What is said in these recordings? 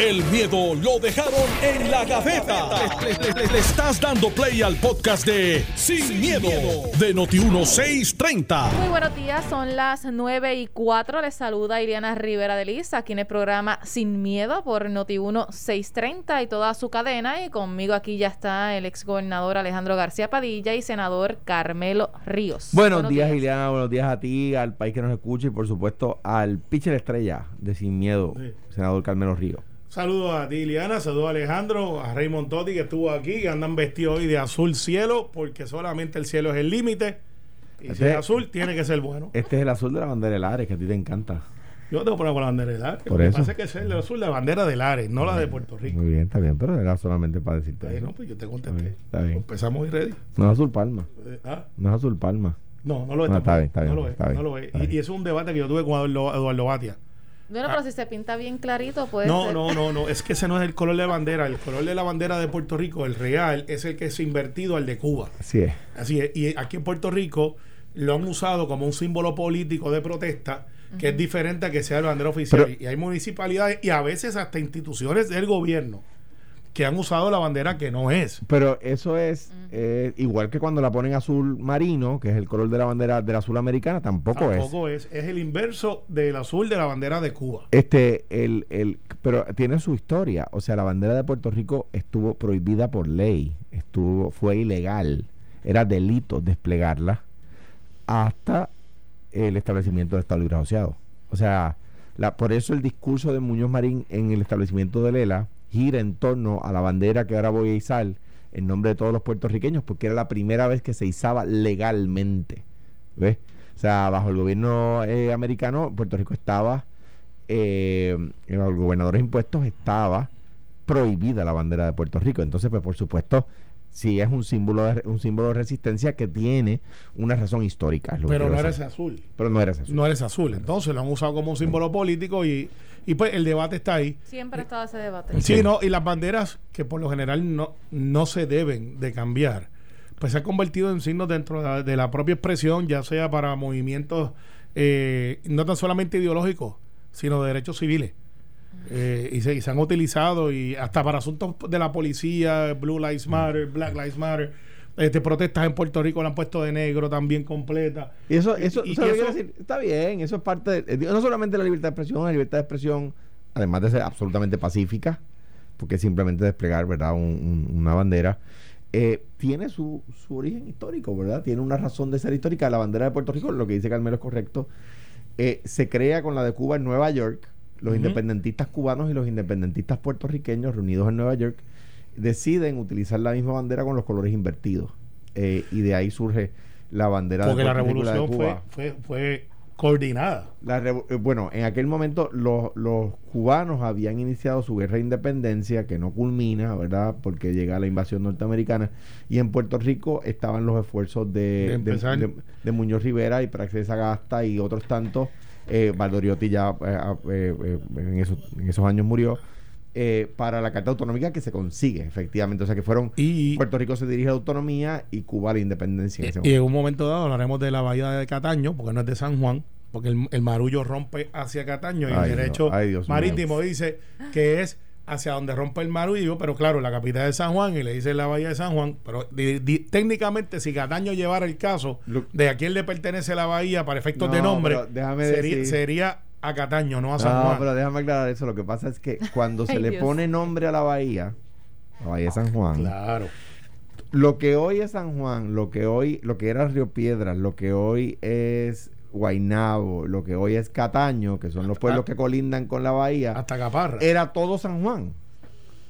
El miedo lo dejaron en la gaveta. Le, le- le estás dando play al podcast de Sin, miedo, de Noti1630. Muy buenos días, son las 9 y 4. Les saluda Iriana Rivera de Liz aquí en el programa Sin Miedo por Noti1 630 y toda su cadena. Y conmigo aquí ya está el ex gobernador Alejandro García Padilla y senador Carmelo Ríos. Buenos, días, Ileana. Buenos días a ti, al país que nos escucha y, por supuesto, al pitcher estrella de Sin Miedo, Sí. senador Carmelo Río. Saludos a ti, Liliana. Saludos a Alejandro, a Raymond Totti que estuvo aquí, que andan vestidos hoy de azul cielo, porque solamente el cielo es el límite. Y si Este- es azul, tiene que ser bueno. Este es el azul de la bandera de Lares, que a ti te encanta. Yo tengo poner con la bandera de Lares. Por Lo que eso. pasa es que es el azul de la bandera de Lares, no la de Puerto Rico. Muy bien, está bien, pero era solamente para decirte Ahí eso. no, pues yo te Está contesté. bien, está bien. Empezamos y ready. No es azul palma. Eh, ah, No es azul palma. No, no lo es. No, está bien, está bien, No lo es. está bien, no lo es. está y eso es un debate que yo tuve con Eduardo, Eduardo Batia. Bueno, pero si se pinta bien clarito, puede No, ser. no, no, no. Es que ese no es el color de la bandera. El color de la bandera de Puerto Rico, el real, es el que es invertido al de Cuba. Así es. Así es. Y aquí en Puerto Rico lo han usado como un símbolo político de protesta que es diferente a que sea la bandera oficial. Pero- y hay municipalidades y a veces hasta instituciones del gobierno que han usado la bandera que no es. Pero eso es eh, igual que cuando la ponen azul marino, que es el color de la bandera del azul americana, tampoco, es. Tampoco es. es. el inverso del azul de la bandera de Cuba. Este, el, el, pero tiene su historia. O sea, la bandera de Puerto Rico estuvo prohibida por ley. Estuvo, fue ilegal. Era delito desplegarla hasta el establecimiento del Estado Libre Asociado. O sea, la, por eso el discurso de Muñoz Marín en el establecimiento de Lela gira en torno a la bandera que ahora voy a izar en nombre de todos los puertorriqueños, porque era la primera vez que se izaba legalmente. ¿Ves? O sea, bajo el gobierno eh, americano, Puerto Rico estaba, eh, en los gobernadores impuestos estaba prohibida la bandera de Puerto Rico. Entonces, pues por supuesto, sí es un símbolo de, un símbolo de resistencia que tiene una razón histórica. Pero no ese azul. Pero no era ese azul. No eres azul. Entonces lo han usado como un símbolo político y, y pues el debate está ahí. Siempre ha estado ese debate. Sí, no, y las banderas que por lo general no, no se deben de cambiar, pues se han convertido en signos dentro de la, de la propia expresión, ya sea para movimientos eh, no tan solamente ideológicos, sino de derechos civiles. Eh, y, se, y se han utilizado y hasta para asuntos de la policía, Blue Lives Matter, Black Lives Matter, este, protestas en Puerto Rico la han puesto de negro también completa. Y eso, eso, Y- y ¿sabes lo que eso- quiero decir? Está bien, eso es parte de, digo, no solamente la libertad de expresión, la libertad de expresión, además de ser absolutamente pacífica, porque es simplemente desplegar, ¿verdad?, un- un- una bandera, eh, tiene su, su origen histórico, ¿verdad? Tiene una razón de ser histórica. La bandera de Puerto Rico, lo que dice Carmelo es correcto, eh, se crea con la de Cuba en Nueva York. Los independentistas cubanos y los independentistas puertorriqueños reunidos en Nueva York deciden utilizar la misma bandera con los colores invertidos. Eh, y de ahí surge la bandera Porque de la de revolución fue, fue, fue coordinada. La revo- eh, bueno, en aquel momento los, los cubanos habían iniciado su guerra de independencia, que no culmina, ¿verdad? Porque llega la invasión norteamericana. Y en Puerto Rico estaban los esfuerzos De de, de, Muñoz Rivera y Praxis Sagasta y otros tantos. Eh, Valdoriotti ya eh, eh, eh, en, esos, en esos años murió. eh, para la Carta Autonómica que se consigue, efectivamente. O sea que fueron. Y, Puerto Rico se dirige a la autonomía y Cuba a la independencia. en y en un momento dado hablaremos de la bahía de Cataño, porque no es de San Juan, porque el, el marullo rompe hacia Cataño y Ay, el derecho ay, mío. marítimo dice que es hacia donde rompe el marullo, pero claro, la capital de San Juan y le dice la bahía de San Juan, pero di- di- técnicamente si Cataño llevara el caso Lo- de a quién le pertenece la bahía para efectos No, de nombre, sería, decir- sería a Cataño, no a San No, Juan. pero déjame aclarar eso. Lo que pasa es que cuando se Ay, le Dios. pone nombre a la bahía, la bahía de San Juan, Claro. lo que hoy es San Juan, lo que hoy, lo que era Río Piedras, lo que hoy es Guainabo, lo que hoy es Cataño, que son los pueblos que colindan con la bahía, Hasta Caparra. era todo San Juan.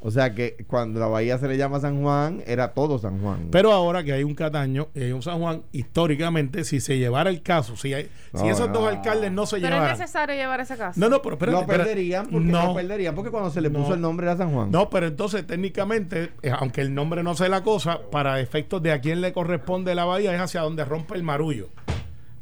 O sea que cuando la bahía se le llama San Juan, era todo San Juan. Pero ahora que hay un Cataño y hay un San Juan, históricamente, si se llevara el caso, si, hay- si esos no. dos alcaldes no se Pero es llevaran. necesario llevar ese caso. No, no, pero espérate, lo perderían porque no, lo perderían porque cuando se le puso No. el nombre era San Juan. no, pero entonces técnicamente, eh, aunque el nombre no sea la cosa, para efectos de a quién le corresponde la bahía es hacia donde rompe el marullo.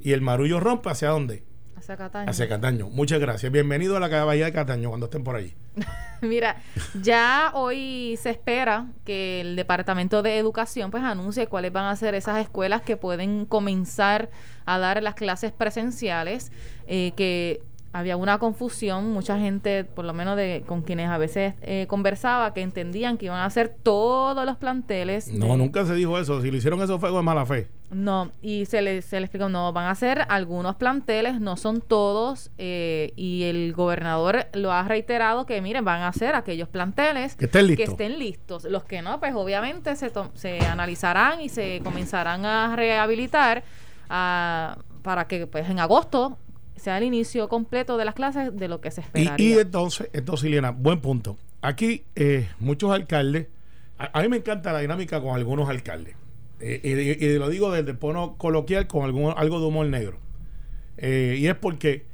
Y el marullo rompe hacia dónde? Hacia Cataño. Hacia Cataño. Muchas gracias. Bienvenido a la bahía de Cataño cuando estén por ahí. Mira, ya hoy se espera que el Departamento de Educación pues anuncie cuáles van a ser esas escuelas que pueden comenzar a dar las clases presenciales, eh, que había una confusión, mucha gente, por lo menos de con quienes a veces eh, conversaba, que entendían que iban a hacer todos los planteles. No, nunca se dijo eso. Si lo hicieron eso fue de mala fe. No, y se le, se le explicó, no, van a ser algunos planteles, no son todos, eh, y el gobernador lo ha reiterado que, miren, van a ser aquellos planteles que estén listos. Que estén listos. Los que no, pues obviamente se, se analizarán y se comenzarán a rehabilitar ah, para que pues en agosto sea el inicio completo de las clases de lo que se esperaría. Y, entonces, entonces, Liliana, buen punto. Aquí eh, muchos alcaldes, a, mí me encanta la dinámica con algunos alcaldes. Eh, y, lo digo desde el tono coloquial con algún, algo de humor negro. Eh, y es porque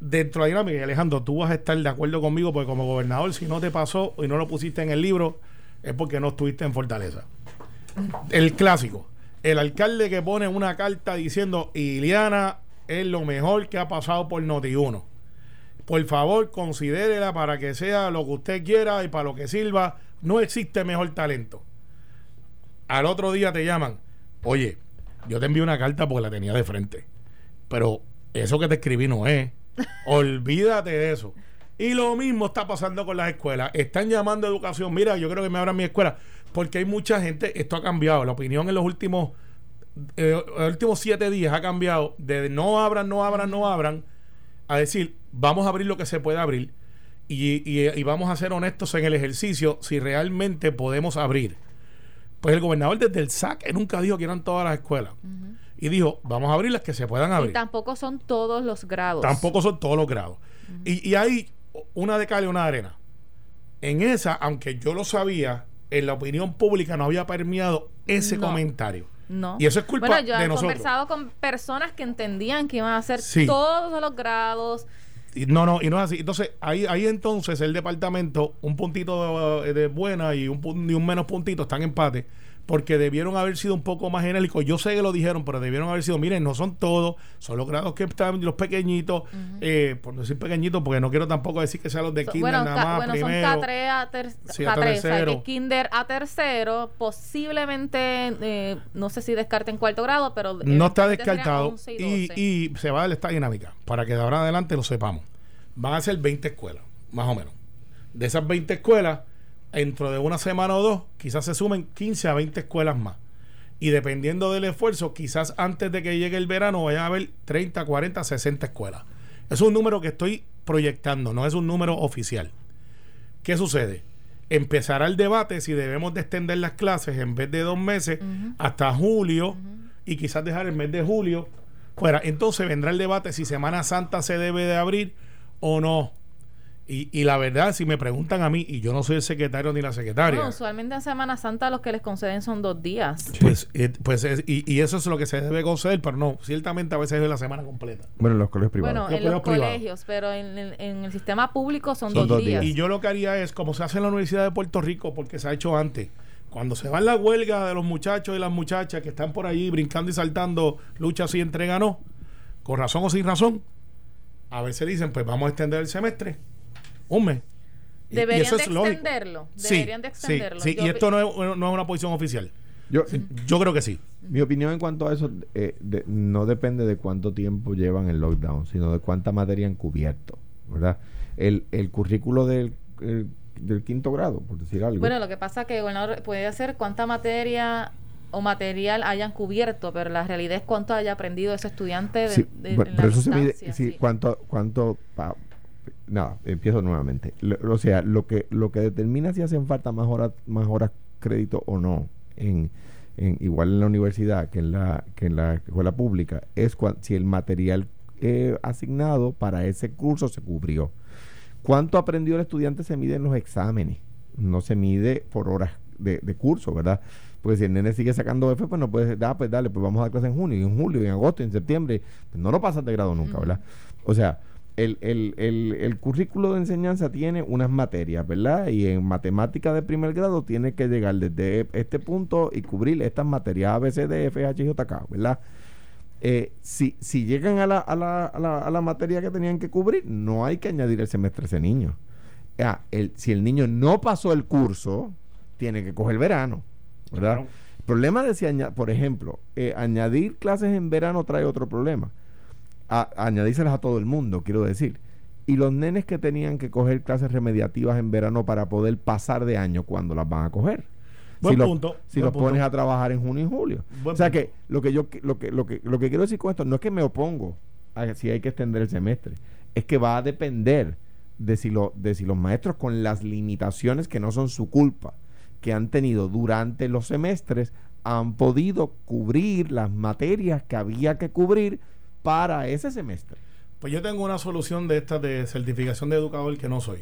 dentro de la dinámica, Alejandro, tú vas a estar de acuerdo conmigo, porque como gobernador, si no te pasó y no lo pusiste en el libro, es porque no estuviste en Fortaleza. El clásico. El alcalde que pone una carta diciendo, Iliana es lo mejor que ha pasado por Noti1. Por favor, considérela para que sea lo que usted quiera y para lo que sirva. No existe mejor talento. Al otro día te llaman, oye, yo te envío una carta porque la tenía de frente. Pero eso que te escribí no es. Olvídate de eso. Y lo mismo está pasando con las escuelas. Están llamando a educación. Mira, yo creo que me abran mi escuela. Porque hay mucha gente, esto ha cambiado. La opinión en los últimos eh, los últimos siete días ha cambiado de no abran, no abran, no abran, a decir, vamos a abrir lo que se puede abrir y, vamos a ser honestos en el ejercicio si realmente podemos abrir. Pues el gobernador desde el SAC nunca dijo que eran todas las escuelas. Y dijo, vamos a abrir las que se puedan abrir. Y tampoco son todos los grados. Tampoco son todos los grados. y, y hay una de cal y una de arena. En esa, aunque yo lo sabía, en la opinión pública no había permeado ese comentario. No. Y eso es culpa bueno, yo he conversado con personas que entendían que iban a hacer todos los grados. Y no, no, y no es así. Entonces, ahí, ahí entonces el departamento, un puntito de, de buena y un, y un menos puntito, están en empate porque debieron haber sido un poco más genéricos. Yo sé que lo dijeron, pero debieron haber sido, miren, no son todos, son los grados que están los pequeñitos, eh, por decir pequeñitos, porque no quiero tampoco decir que sean los de kinder nada más. Bueno, primero. son K3 a, tercero. kinder a tercero, posiblemente, eh, no sé si descarten cuarto grado, pero... No está descartado y, y, se va a dar esta dinámica, para que de ahora en adelante lo sepamos. Van a ser 20 escuelas, más o menos. De esas 20 escuelas dentro de una semana o dos, quizás se sumen 15 a 20 escuelas más. Y dependiendo del esfuerzo, quizás antes de que llegue el verano vaya a haber 30, 40, 60 escuelas. Es un número que estoy proyectando, no es un número oficial. ¿Qué sucede? Empezará el debate si debemos de extender las clases en vez de dos meses hasta julio y quizás dejar el mes de julio fuera. Entonces vendrá el debate si Semana Santa se debe de abrir o no. Y, la verdad, si me preguntan a mí, y yo no soy el secretario ni la secretaria. No, usualmente en Semana Santa los que les conceden son dos días. Pues, eh, pues y, eso es lo que se debe conceder, pero no, ciertamente a veces es la semana completa. Bueno, en los colegios privados. Bueno, en los colegios, pero en el, sistema público son, dos, días. Y yo lo que haría es, como se hace en la Universidad de Puerto Rico, porque se ha hecho antes, cuando se va en la huelga de los muchachos y las muchachas que están por allí brincando y saltando, lucha si entrega no, con razón o sin razón, a veces dicen, pues vamos a extender el semestre Hombre. Deberían de extenderlo. Deberían de extenderlo. Sí, y esto no es, no es, una posición oficial. Yo, yo creo que sí. Mi opinión en cuanto a eso eh, no depende de cuánto tiempo llevan el lockdown, sino de cuánta materia han cubierto, ¿verdad? El, el currículo del, del quinto grado, por decir algo. Bueno, lo que pasa es que el gobernador puede hacer cuánta materia o material hayan cubierto, pero la realidad es cuánto haya aprendido ese estudiante de, sí, pero eso se mide, sí, cuánto, cuánto nada, empiezo nuevamente. o sea, lo que, lo que determina si hacen falta más horas, más horas crédito o no, en, igual en la universidad que en la, que en la escuela pública, es si el material eh, asignado para ese curso se cubrió. ¿Cuánto aprendió el estudiante se mide en los exámenes? No se mide por horas de, curso, ¿verdad? Porque si el nene sigue sacando F, pues no puede ah, pues dale, pues vamos a dar clases en junio, y en julio, y en agosto, y en septiembre. Pues no lo pasas de grado nunca, ¿verdad? O sea, el, el, el, el, currículo de enseñanza tiene unas materias, ¿verdad? Y en matemática de primer grado tiene que llegar desde este punto y cubrir estas materias A, B, C, D, F, H, J, K, ¿verdad? Eh, si, si llegan a la, a, la, a, la, a la materia que tenían que cubrir, no hay que añadir el semestre a ese niño. Ah, el, si el niño no pasó el curso, tiene que coger verano, ¿verdad? El problema de si, por ejemplo, eh, añadir clases en verano trae otro problema a, añadírselas a todo el mundo, quiero decir. Y los nenes que tenían que coger clases remediativas en verano para poder pasar de año, ¿cuándo las van a coger? Buen si punto, los punto. pones a trabajar en junio y julio. Buen o sea punto. que lo que yo lo que lo que lo que quiero decir con esto no es que me opongo a si hay que extender el semestre, es que va a depender de si lo de si los maestros con las limitaciones que no son su culpa que han tenido durante los semestres han podido cubrir las materias que había que cubrir para ese semestre. Pues yo tengo una solución de estas de certificación de educador que no soy.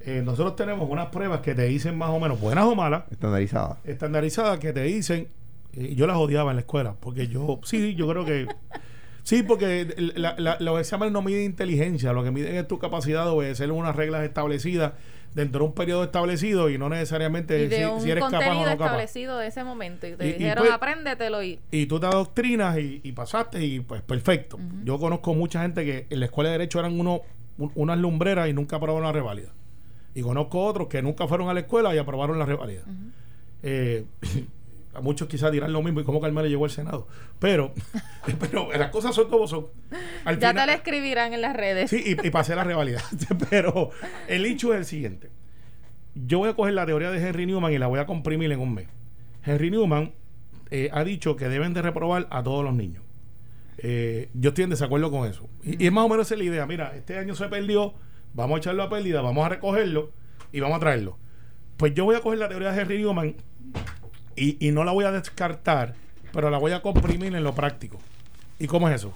Eh, nosotros tenemos unas pruebas que te dicen más o menos, buenas o malas, Estandarizada. estandarizadas, que te dicen, y yo las odiaba en la escuela, porque yo, sí, yo creo que, sí, porque la- la- los exámenes no miden inteligencia, lo que miden es tu capacidad de obedecer unas reglas establecidas dentro de un periodo establecido y no necesariamente y de si, un si eres capaz o no capaz. establecido de ese momento. Y te Y- y dijeron, pues- apréndetelo y... y tú te adoctrinas y, y pasaste y pues perfecto. Yo conozco mucha gente que en la escuela de derecho eran uno, un- unas lumbreras y nunca aprobaron la reválida. Y conozco otros que nunca fueron a la escuela y aprobaron la reválida. Eh, a muchos quizás dirán lo mismo y cómo Carmelo llegó al Senado. Pero, pero las cosas son como son. Al Ya final- te lo escribirán en las redes. Sí, y, y pasé la rivalidad. Pero el hecho es el siguiente. Yo voy a coger la teoría de Henry Newman y la voy a comprimir en un mes. Henry Newman eh, ha dicho que deben de reprobar a todos los niños. Eh, yo estoy en desacuerdo con eso. Y, y es más o menos esa la idea. Mira, este año se perdió, vamos a echarlo a pérdida, vamos a recogerlo y vamos a traerlo. Pues yo voy a coger la teoría de Henry Newman y, y no la voy a descartar, pero la voy a comprimir en lo práctico. ¿Y cómo es eso?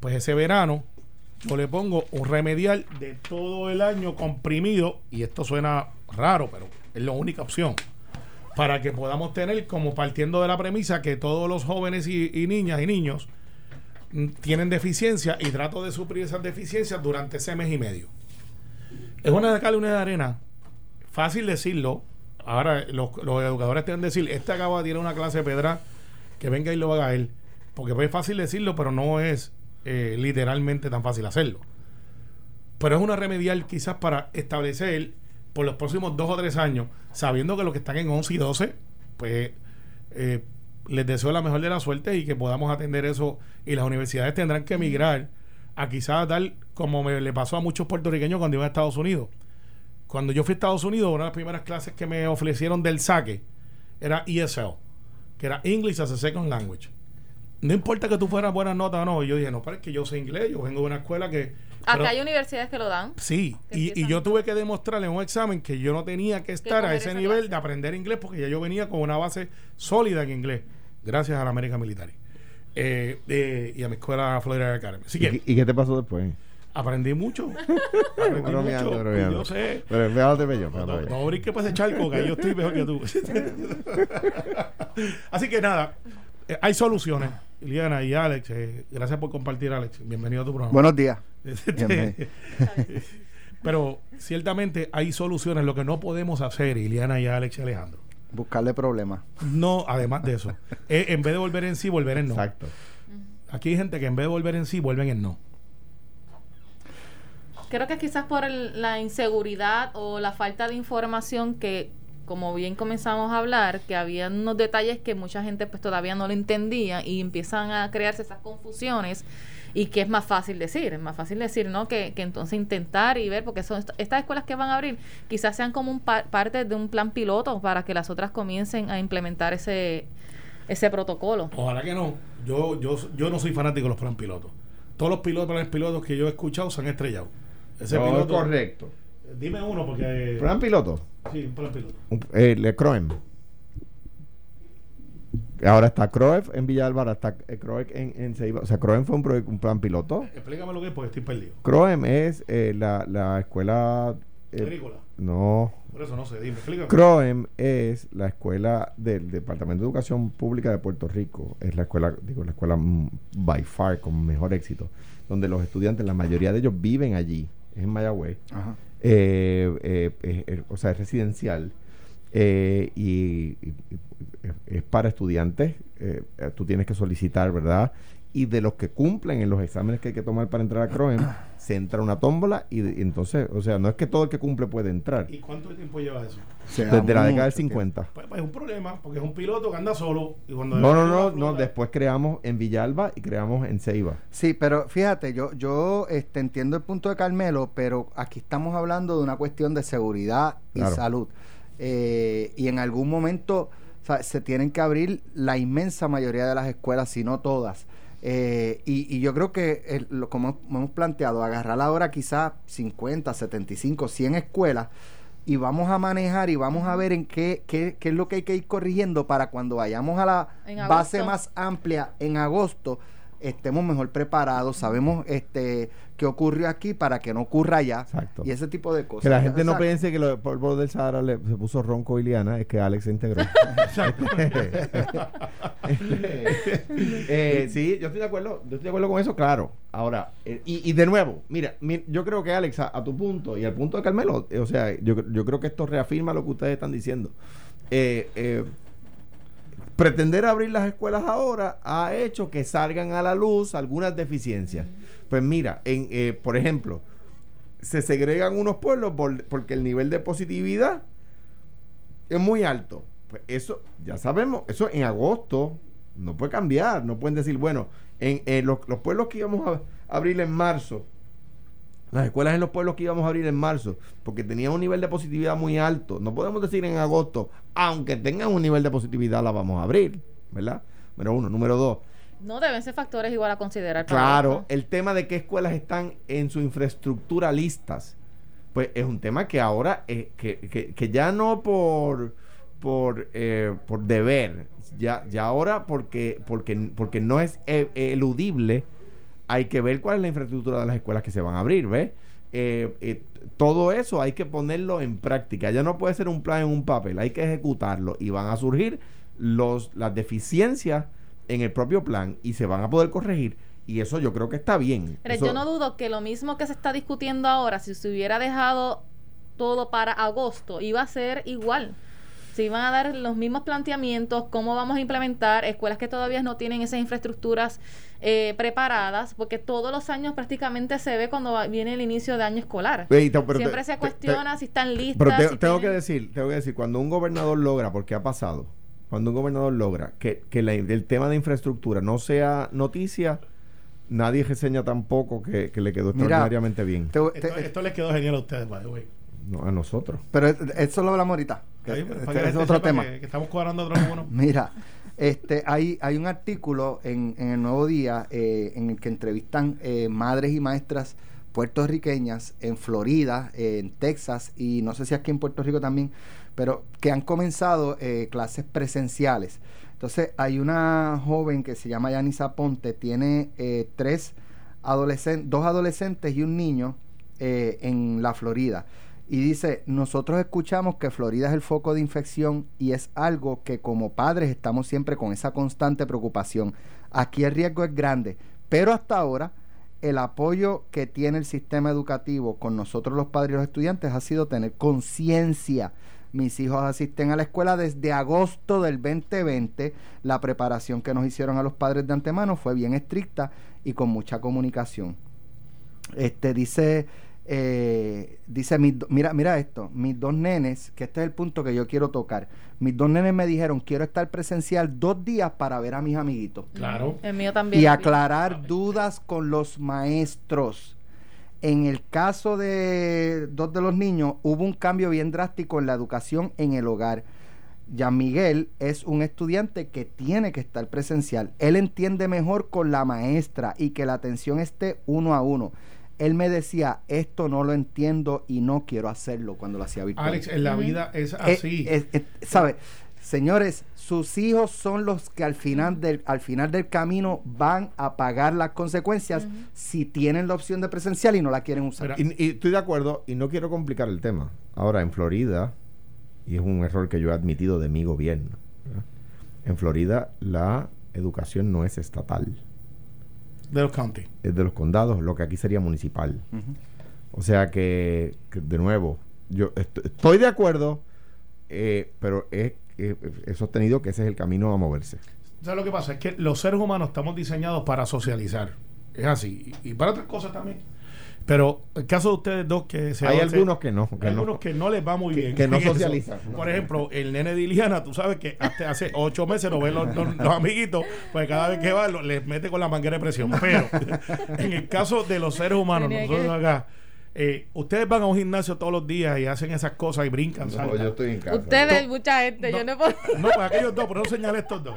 Pues ese verano yo le pongo un remedial de todo el año comprimido, y esto suena raro, pero es la única opción, para que podamos tener como partiendo de la premisa que todos los jóvenes y, niñas y niños mm, tienen deficiencia y trato de suplir esas deficiencias durante ese mes y medio. Es una de cal y una de arena. Fácil decirlo. Ahora los, educadores tienen que decir, este acaba de tirar una clase de pedra, que venga y lo haga él. Porque es fácil decirlo, pero no es eh, literalmente tan fácil hacerlo. Pero es una remedial quizás para establecer por los próximos dos o tres años, sabiendo que los que están en 11 y 12, pues eh, les deseo la mejor de la suerte y que podamos atender eso. Y las universidades tendrán que emigrar a quizás tal como me le pasó a muchos puertorriqueños cuando iban a Estados Unidos. Cuando yo fui a Estados Unidos, una de las primeras clases que me ofrecieron del saque era ESL, que era English as a Second Language. No importa que tú fueras buenas notas o no, yo dije, no, pero es que yo sé inglés, yo vengo de una escuela que... Acá pero- hay universidades que lo dan. Sí, y, yo tuve que demostrarle en un examen que yo no tenía que estar a ese nivel clase. de aprender inglés porque ya yo venía con una base sólida en inglés, gracias a la América Military eh, eh, y a mi escuela Florida Academy. Así que ¿Y, y qué te pasó después? Aprendí mucho. aprendí Bromeando, mucho. y bromeando. Yo sé. Pero fíjate bello, No, no, brinques para ese charco, que yo estoy mejor que tú. Así que nada, eh, hay soluciones. Liliana y Alex, eh, gracias por compartir, Alex. Bienvenido a tu programa. Buenos días. Este, Bienvenido. Pero ciertamente hay soluciones. Lo que no podemos hacer, Iliana y Alex y Alejandro, Buscarle problemas. no, además de eso, es en vez de volver en sí, volver en no. Exacto. Aquí hay gente que en vez de volver en sí, vuelven en no. Creo que quizás por el- la inseguridad o la falta de información que, como bien comenzamos a hablar, que había unos detalles que mucha gente pues todavía no lo entendía y empiezan a crearse esas confusiones y que es más fácil decir, es más fácil decir, ¿no? Que, que entonces intentar y ver, porque son est- estas escuelas que van a abrir quizás sean como un pa- parte de un plan piloto para que las otras comiencen a implementar ese, ese protocolo. Ojalá que no. Yo, yo, yo no soy fanático de los plan pilotos. Todos los pilotos, planes pilotos que yo he escuchado se han estrellado. Ese No, piloto. correcto. Dime uno, porque. Plan piloto. Sí, un plan piloto. Un- eh, Le Croem. Ahora está Croef en Villa Álvaro, está eh, Croef en, en Ceiba. O sea, Croem fue un, un plan piloto. Explícame lo que es, porque estoy perdido. Croem es eh, la, la escuela. eh, Agrícola. no. Por eso no sé, dime, explícame. CROEM es la escuela del Departamento de Educación Pública de Puerto Rico. Es la escuela, digo, la escuela mm, by far con mejor éxito, donde los estudiantes, la mayoría de ellos viven allí, es en Mayagüez. Ajá. Eh, eh, o sea, es residencial eh, y, es para estudiantes. eh, tú tienes que solicitar, ¿verdad? Y de los que cumplen en los exámenes que hay que tomar para entrar a CROEM, se entra una tómbola y, y entonces, o sea, no es que todo el que cumple puede entrar. ¿Y cuánto tiempo lleva eso? Desde la década del 50. Pues, pues es un problema, porque es un piloto que anda solo. Y cuando No, no, no, después creamos en Villalba y creamos en Ceiba. Sí, pero fíjate, yo, yo este, entiendo el punto de Carmelo, pero aquí estamos hablando de una cuestión de seguridad y Claro. salud. Eh, y en algún momento o sea, se tienen que abrir la inmensa mayoría de las escuelas, si no todas. Eh, y, y yo creo que, el- lo, como hemos planteado, agarrar ahora quizás 50, 75, 100 escuelas y vamos a manejar y vamos a ver en qué, qué, qué es lo que hay que ir corrigiendo para cuando vayamos a la base más amplia en agosto estemos mejor preparados, sabemos este qué ocurrió aquí para que no ocurra allá Exacto. y ese tipo de cosas. Que la gente no piense que los polvos del Sahara le, se puso ronco Iliana, es que Alex se integró. Eh, sí, yo estoy de acuerdo, yo estoy de acuerdo con eso, claro. Ahora, eh, y, y de nuevo, mira, mi- yo creo que Alex, a, a tu punto y al punto de Carmelo, eh, o sea, yo, yo creo que esto reafirma lo que ustedes están diciendo. Eh, eh, pretender abrir las escuelas ahora ha hecho que salgan a la luz algunas deficiencias. Pues mira, en, eh, por ejemplo, se segregan unos pueblos por- porque el nivel de positividad es muy alto. Pues eso, ya sabemos, eso en agosto no puede cambiar. No pueden decir, bueno, en, en los, los pueblos que íbamos a abrir en marzo, las escuelas en los pueblos que íbamos a abrir en marzo, porque tenían un nivel de positividad muy alto. No podemos decir en agosto, aunque tengan un nivel de positividad, la vamos a abrir, ¿verdad? Número uno. Número dos, No deben ser factores igual a considerar. para Claro, esto. el tema de qué escuelas están en su infraestructura listas, pues es un tema que ahora, eh, que, que- que ya no por por, eh, por deber, ya, ya ahora porque, porque, porque no es e- eludible, hay que ver cuál es la infraestructura de las escuelas que se van a abrir, ¿ves? Eh, eh, todo eso hay que ponerlo en práctica. Ya no puede ser un plan en un papel, hay que ejecutarlo y van a surgir los, las deficiencias en el propio plan y se van a poder corregir. Y eso yo creo que está bien. Eso- yo no dudo que lo mismo que se está discutiendo ahora, si se hubiera dejado todo para agosto, iba a ser igual. Se iban a dar los mismos planteamientos, cómo vamos a implementar escuelas que todavía no tienen esas infraestructuras eh, preparadas, porque todos los años prácticamente se ve cuando va- viene el inicio de año escolar. Ey, te- pero Siempre te- se cuestiona te- si están listas. Pero te- si tengo que decir, tengo que decir, cuando un gobernador logra, porque ha pasado, cuando un gobernador logra que, que la- el tema de infraestructura no sea noticia, nadie reseña tampoco que, que le quedó Mira, extraordinariamente bien. Te- te- Esto, esto les quedó genial a ustedes, by the way. No, a nosotros. pero es- eso lo hablamos ahorita. que este que es gente otro tema. Que, que estamos cuadrando otro alguno. Mira, este, hay, hay un artículo en, en el Nuevo Día eh, en el que entrevistan eh, madres y maestras puertorriqueñas en Florida, eh, en Texas y no sé si aquí en Puerto Rico también, pero que han comenzado eh, clases presenciales. Entonces hay una joven que se llama Yanisa Ponte, tiene eh, tres adolescentes, dos adolescentes y un niño eh, en la Florida. Y dice, nosotros escuchamos que Florida es el foco de infección y es algo que como padres estamos siempre con esa constante preocupación. Aquí el riesgo es grande, pero hasta ahora el apoyo que tiene el sistema educativo con nosotros los padres y los estudiantes ha sido tener conciencia. Mis hijos asisten a la escuela desde agosto del 2020. La preparación que nos hicieron a los padres de antemano fue bien estricta y con mucha comunicación. Este dice, eh, dice, mis do- mira, mira esto, mis dos nenes, que este es el punto que yo quiero tocar. Mis dos nenes me dijeron, quiero estar presencial dos días para ver a mis amiguitos Claro. El mío también. y aclarar dudas con los maestros. En el caso de dos de los niños, hubo un cambio bien drástico en la educación en el hogar. Ya Miguel es un estudiante que tiene que estar presencial. Él entiende mejor con la maestra y que la atención esté uno a uno. Él me decía, esto no lo entiendo y no quiero hacerlo cuando lo hacía virtual. Alex, en la vida es Eh, así. eh, eh, ¿Sabe? Señores, sus hijos son los que al final del, al final del camino van a pagar las consecuencias si tienen la opción de presencial y no la quieren usar. Y, y estoy de acuerdo y no quiero complicar el tema. Ahora, en Florida, y es un error que yo he admitido de mi gobierno, ¿verdad? en Florida la educación no es estatal, de los county. es de los condados, lo que aquí sería municipal. O sea que, que, de nuevo, yo est- estoy de acuerdo, eh, pero he, he- he sostenido que ese es el camino a moverse. ¿Sabes lo que pasa? Es que los seres humanos estamos diseñados para socializar. Es así. Y, y para otras cosas también. Pero el caso de ustedes dos que se Hay algunos que no. Que hay no. algunos que no les va muy Que- bien. que no socializan. Por ejemplo, el nene de Iliana, tú sabes que hasta hace ocho meses no ve los, los- los amiguitos, pues cada vez que va lo- les mete con la manguera de presión. Pero en el caso de los seres humanos, nosotros acá, eh, ustedes van a un gimnasio todos los días y hacen esas cosas y brincan. No, saltan. yo estoy en casa. Ustedes, mucha gente, No. yo no puedo. No, pues aquellos dos, pero no señalé estos dos.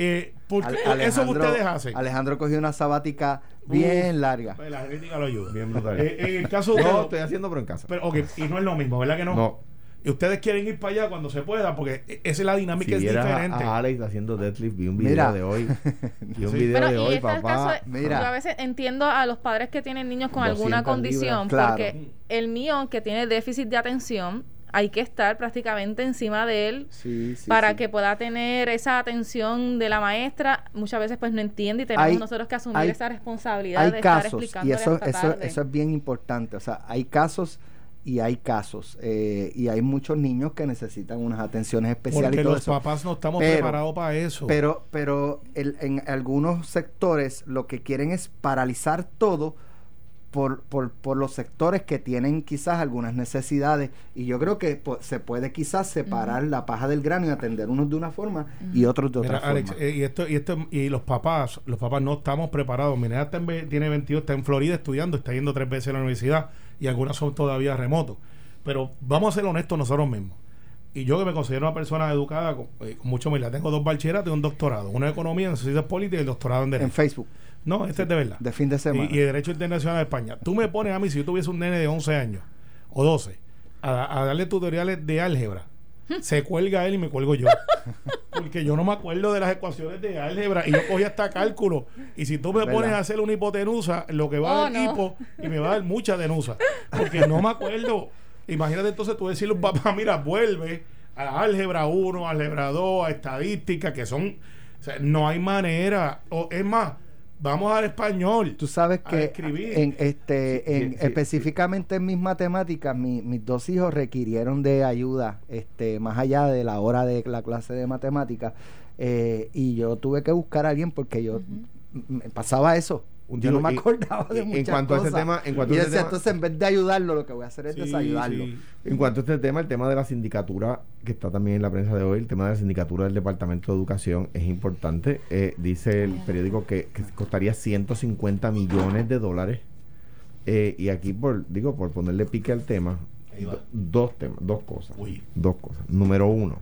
Eh, porque Ale- eso que ustedes hacen. Alejandro cogió una sabática bien larga. pues la genética lo ayuda. Bien brutal. Eh, en el caso de No, estoy haciendo, pero en casa. pero, ok, y no es lo mismo, ¿verdad que no? No. Y ustedes quieren ir para allá cuando se pueda, porque e- esa es la dinámica, Si es a- diferente. a Alex haciendo deadlift, vi un video Mira. de hoy. Vi un Sí. video Pero de y hoy, papá. caso, Mira. yo a veces entiendo a los padres que tienen niños con alguna 200 condición. Claro. porque el mío que tiene déficit de atención, hay que estar prácticamente encima de él Sí, sí, para sí. que pueda tener esa atención de la maestra. Muchas veces pues no entiende y tenemos Hay- nosotros que asumir hay- esa responsabilidad hay de estar casos y eso hasta eso tarde. eso es bien importante o sea hay casos y hay casos eh, y hay muchos niños que necesitan unas atenciones especiales porque y todo los eso papás no estamos Pero- preparados para eso. pero pero el- en algunos sectores lo que quieren es paralizar todo por, por, por los sectores que tienen quizás algunas necesidades y yo creo que se puede quizás separar la paja del grano y atender unos de una forma y otros de otra Mira, Alex, forma eh, y esto, y esto, y los papás, los papás no estamos preparados. Mi nena está en ve- tiene 22, está en Florida estudiando, está yendo tres veces a la universidad y algunas son todavía remotos. Pero vamos a ser honestos nosotros mismos. Y yo que me considero una persona educada con, eh, con mucha humildad, tengo dos bachilleratos y un doctorado, uno en economía, en ciencias políticas y el doctorado en. Facebook No, este es de verdad. de fin de semana Y, y de Derecho Internacional de España. Tú me pones a mí, si yo tuviese un nene de 11 años o 12, a, a darle tutoriales de álgebra, se cuelga él y me cuelgo yo. Porque yo no me acuerdo de las ecuaciones de álgebra y yo cogí hasta cálculo. Y si tú me ¿Verdad? pones a hacer una hipotenusa, lo que va a Oh, dar no. hipo y me va a dar mucha tenusa. Porque no me acuerdo. Imagínate entonces tú decirle a un papá, mira, vuelve a álgebra 1, álgebra 2, a estadística, que son. o sea, no hay manera. O, es más, vamos al español. Tú sabes que escribir. en este Sí, en, sí, sí. específicamente en mis matemáticas, mi- mis dos hijos requirieron de ayuda, este, más allá de la hora de la clase de matemáticas, eh, y yo tuve que buscar a alguien porque yo me pasaba eso. Un yo no me y- acordaba de y- en muchas cuanto a ese cosas. tema- en cuanto y a decía, tema- entonces en vez de ayudarlo, lo que voy a hacer es Sí, desayudarlo. sí. En cuanto a este tema, el tema de la sindicatura, que está también en la prensa de hoy, el tema de la sindicatura del Departamento de Educación es importante. Eh, dice el periódico que, que costaría 150 millones de dólares. Eh, y aquí, por digo, por ponerle pique al tema, do- dos temas, dos cosas. Uy. Dos cosas. Número uno,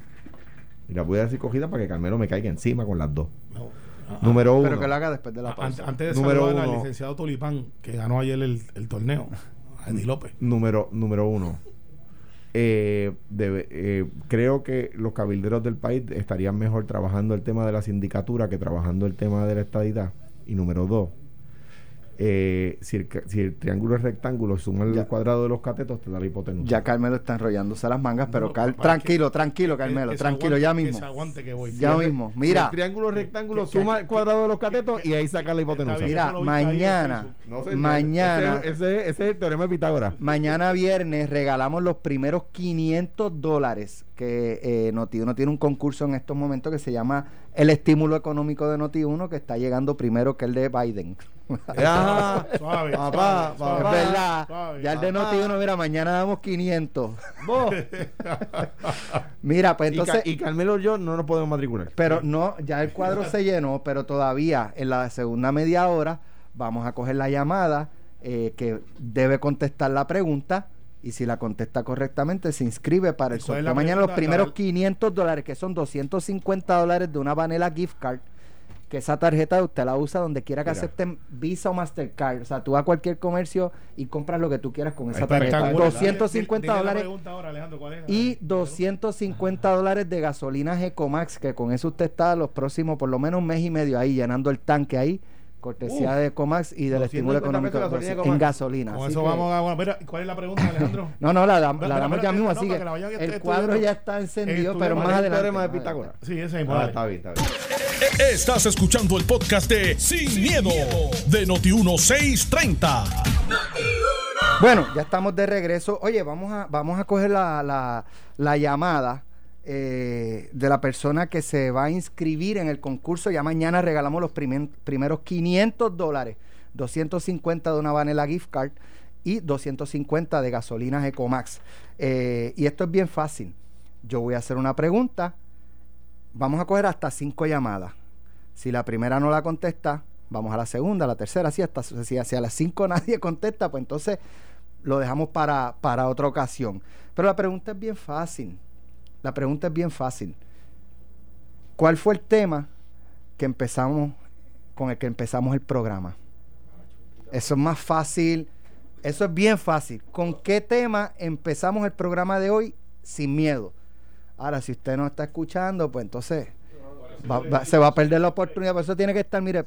y la voy a decir cogida para que Carmelo me caiga encima con las dos. No. Ah, Número uno. Pero que lo haga después de la pausa. an- antes de Número saludar al licenciado Tulipán, que ganó ayer el, el torneo, a Eddie López. Número, número uno. Eh, debe- eh, creo que los cabilderos del país estarían mejor trabajando el tema de la sindicatura que trabajando el tema de la estadidad. Y número dos, eh, si, el, si triángulo es rectángulo, suma el Ya. cuadrado de los catetos, te da la hipotenusa. Ya Carmelo está enrollándose las mangas, pero No, tranquilo, tranquilo, Carmelo, Que tranquilo, aguante- ya mismo. se aguante que voy. Ya mismo. Si Mira, el triángulo es rectángulo, que- que- suma el cuadrado de los catetos que- y ahí saca la hipotenusa. Mira, mañana. No, mañana, Ese, ese- ese es el teorema de Pitágoras. mañana viernes regalamos los primeros 500 dólares que eh, Noti1 tiene un concurso en estos momentos que se llama el estímulo económico de Noti1 que está llegando primero que el de Biden. Ah, Suave, papá, suave, es verdad. suave. ya el de papá. Noti1, mira, mañana damos 500. vos. Mira, pues Y entonces... y, Carmelo y yo no nos podemos matricular. Pero no, ya el cuadro se llenó, pero todavía en la segunda media hora vamos a coger la llamada eh, que debe contestar la pregunta y si la contesta correctamente se inscribe para el ¿Y sorteo mañana los primeros La- 500 dólares que son 250 dólares de una Vanilla gift card que esa tarjeta usted la usa donde quiera que Mira. acepten Visa o Mastercard. O sea, tú vas a cualquier comercio y compras lo que tú quieras con esa tarjeta. Espectacular. 250 Dile- dile la dólares y 250 dólares de gasolina Ecomax, que con eso usted está los próximos por lo menos un mes y medio ahí llenando el tanque ahí, cortesía Uf. de Ecomax y del 250 estímulo económico gasolina en gasolina. Con eso que- vamos a... bueno, mira, ¿cuál es la pregunta, Alejandro? No, no, la, Espera, la damos ya mismo, así que la el cuadro ya está encendido, pero más ¿Cuál es adelante. teorema de Pitágoras? Sí, ese mismo. Ah, está bien, está bien. Estás escuchando el podcast de Sin, miedo, de Noti1630. Bueno, ya estamos de regreso. Oye, vamos a, vamos a coger la, la, la llamada eh, de la persona que se va a inscribir en el concurso. Ya mañana regalamos los primeros 500 dólares, 250 de una Vanilla Gift Card y 250 de gasolinas Ecomax. Eh, y esto es bien fácil. Yo voy a hacer una pregunta. Vamos a coger hasta cinco llamadas. Si la primera no la contesta, vamos a la segunda, la tercera, así hasta si hacia las cinco nadie contesta, pues entonces lo dejamos para, para otra ocasión. Pero la pregunta es bien fácil. La pregunta es bien fácil. ¿Cuál fue el tema que empezamos con el que empezamos el programa? Eso es más fácil. Eso es bien fácil. ¿Con qué tema empezamos el programa de hoy? Sin miedo. Ahora, si usted no está escuchando, pues entonces se va a perder la oportunidad. Por eso tiene que estar, mire.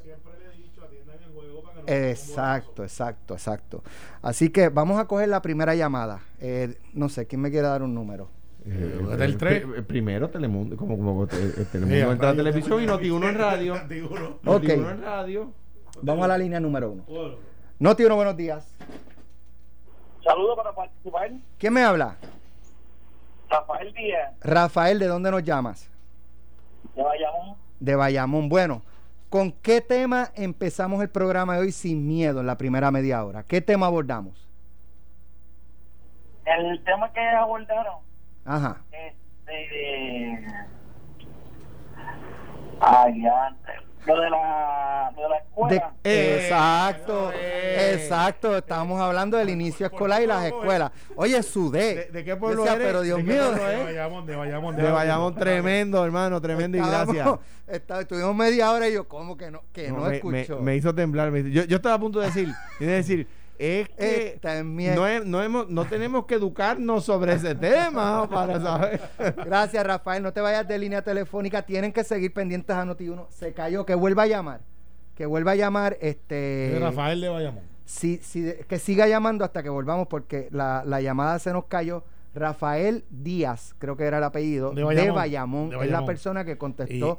Exacto, exacto, exacto. Así que vamos a coger la primera llamada. Eh, no sé, ¿quién me quiere dar un número? Eh, el, 3. primero Telemundo, como, como eh, Telemundo entra a televisión y Noti1 en radio. Noti1 en radio. Vamos a la línea número uno. Noti1, buenos días. Saludos para participar. ¿Quién me habla? Rafael Díaz. Rafael, ¿de dónde nos llamas? De Bayamón. De Bayamón. Bueno, ¿con qué tema empezamos el programa de hoy sin miedo en la primera media hora? ¿Qué tema abordamos? El tema que abordaron. Ajá. Este. Ay, antes lo de la, de la escuela. exacto, exacto. Estábamos hablando del inicio escolar y las escuelas. Oye, sudé. ¿De, qué pueblo eres? Pero Dios mío. De Bayamón, de Bayamón. De Bayamón, tremendo, hermano, tremendo y gracias. estuvimos media hora y yo, ¿cómo que no? Que no, escuchó. Me, hizo temblar. yo, yo estaba a punto de decir, de decir es que no, no, hemos, no tenemos que educarnos sobre ese tema para saber. Gracias, Rafael. No te vayas de línea telefónica. Tienen que seguir pendientes a Noti1. Se cayó. Que vuelva a llamar. Que vuelva a llamar. este Rafael le va a llamar. Sí, sí, que siga llamando hasta que volvamos porque la, llamada se nos cayó. Rafael Díaz, creo que era el apellido, de Bayamón. Es la persona que contestó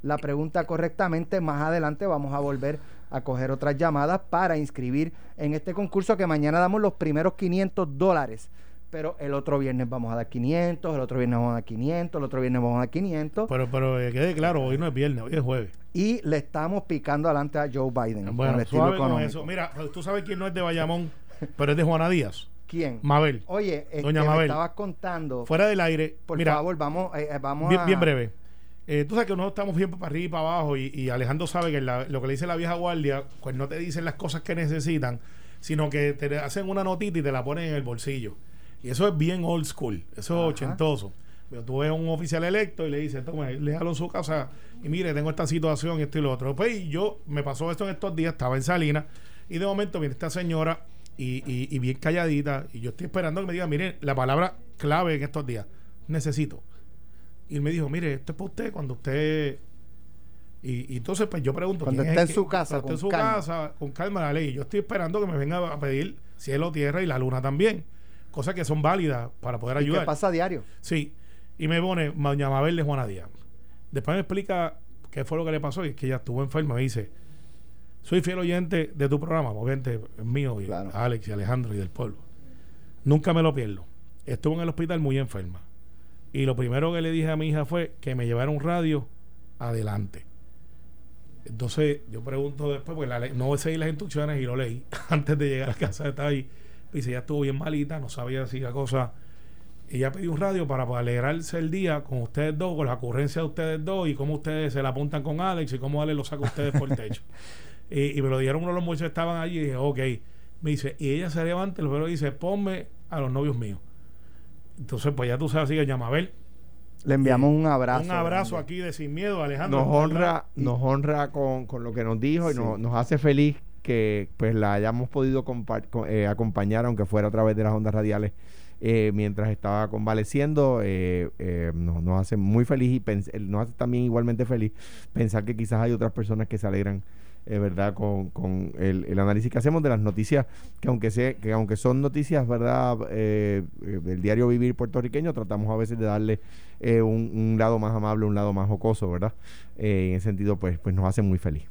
la pregunta correctamente. Más adelante vamos a volver a coger otras llamadas para inscribir en este concurso que mañana damos los primeros 500 dólares. Pero el otro viernes vamos a dar 500, el otro viernes vamos a dar 500, el otro viernes vamos a dar 500. Pero, pero eh, quede claro, hoy no es viernes, hoy es jueves. Y le estamos picando adelante a Joe Biden. Bueno, con eso. Mira, tú sabes quién no es de Bayamón, pero es de Juana Díaz. ¿Quién? Mabel. Oye, este, Doña Mabel. estabas contando. Fuera del aire. Por favor, vamos, eh, vamos bien, a. Bien breve. Eh, tú sabes que nosotros estamos bien para arriba y para abajo y, Alejandro sabe que lo que le dice la vieja guardia, pues no te dicen las cosas que necesitan, sino que te hacen una notita y te la ponen en el bolsillo. Y eso es bien old school, eso es ochentoso. Pero tú ves a un oficial electo y le dices, toma, déjalo en su casa y mire, tengo esta situación, esto y lo otro. Pues yo me pasó esto en estos días, estaba en Salinas y de momento viene esta señora y, y bien calladita y yo estoy esperando que me diga, mire, la palabra clave en estos días, necesito y me dijo, mire, esto es para usted cuando usted... Y, entonces, pues yo pregunto... Cuando esté en su casa, con en su casa, con calma la ley. Yo estoy esperando que me venga a pedir cielo, tierra y la luna también. Cosas que son válidas para poder ayudar. ¿Qué pasa a diario? Sí. Y me pone Doña Mabel de Juana Díaz. Después me explica qué fue lo que le pasó y es que ella estuvo enferma. Me dice, soy fiel oyente de tu programa, oyente mío y Alex y Alejandro y del pueblo. Nunca me lo pierdo. Estuvo en el hospital muy enferma y lo primero que le dije a mi hija fue que me llevara un radio adelante. Entonces yo pregunto después, porque la no seguí las instrucciones y lo leí antes de llegar a casa. Estaba ahí. Dice, ya estuvo bien malita, no sabía si la cosa. Ella pidió un radio para, alegrarse el día con ustedes dos, con la ocurrencia de ustedes dos y cómo ustedes se la apuntan con Alex y cómo Alex lo saca a ustedes por el techo. y, me lo dieron uno de los muchachos que estaban allí y dije, ok. Me dice, y ella se levanta y luego dice, ponme a los novios míos. Entonces, pues ya tú sabes, así que Yamabel. Le enviamos un abrazo. Un abrazo aquí de Sin Miedo, Alejandro. Nos honra, nos honra con, lo que nos dijo y nos, hace feliz que pues la hayamos podido eh, acompañar, aunque fuera a través de las ondas radiales, eh, mientras estaba convaleciendo. Eh, nos, nos, hace muy feliz y nos hace también igualmente feliz pensar que quizás hay otras personas que se alegran eh, ¿verdad? Con, con el, el, análisis que hacemos de las noticias, que aunque, sea, que aunque son noticias, ¿verdad? Eh, eh, del diario vivir puertorriqueño, tratamos a veces de darle un, lado más amable, un lado más jocoso, ¿verdad? en ese sentido, pues, pues nos hace muy feliz.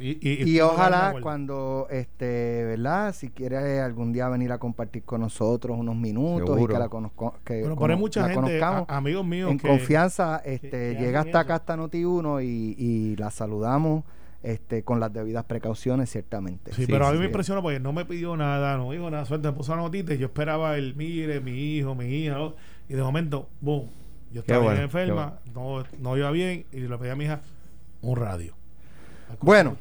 Y, ojalá cuando, este, ¿verdad? Si quiere algún día venir a compartir con nosotros unos minutos y que la, conozco, que mucha gente, amigos míos, en confianza, este, llega hasta acá hasta Noti1 y, y la saludamos este, con las debidas precauciones, ciertamente. Sí, pero a mí me impresiona porque no me pidió nada, no dijo nada, suerte, me puso una notita y yo esperaba el, mire, mi hijo, mi hija, y de momento, boom, yo estaba bien enferma, no, no iba bien, y le pedí a mi hija un radio. Bueno,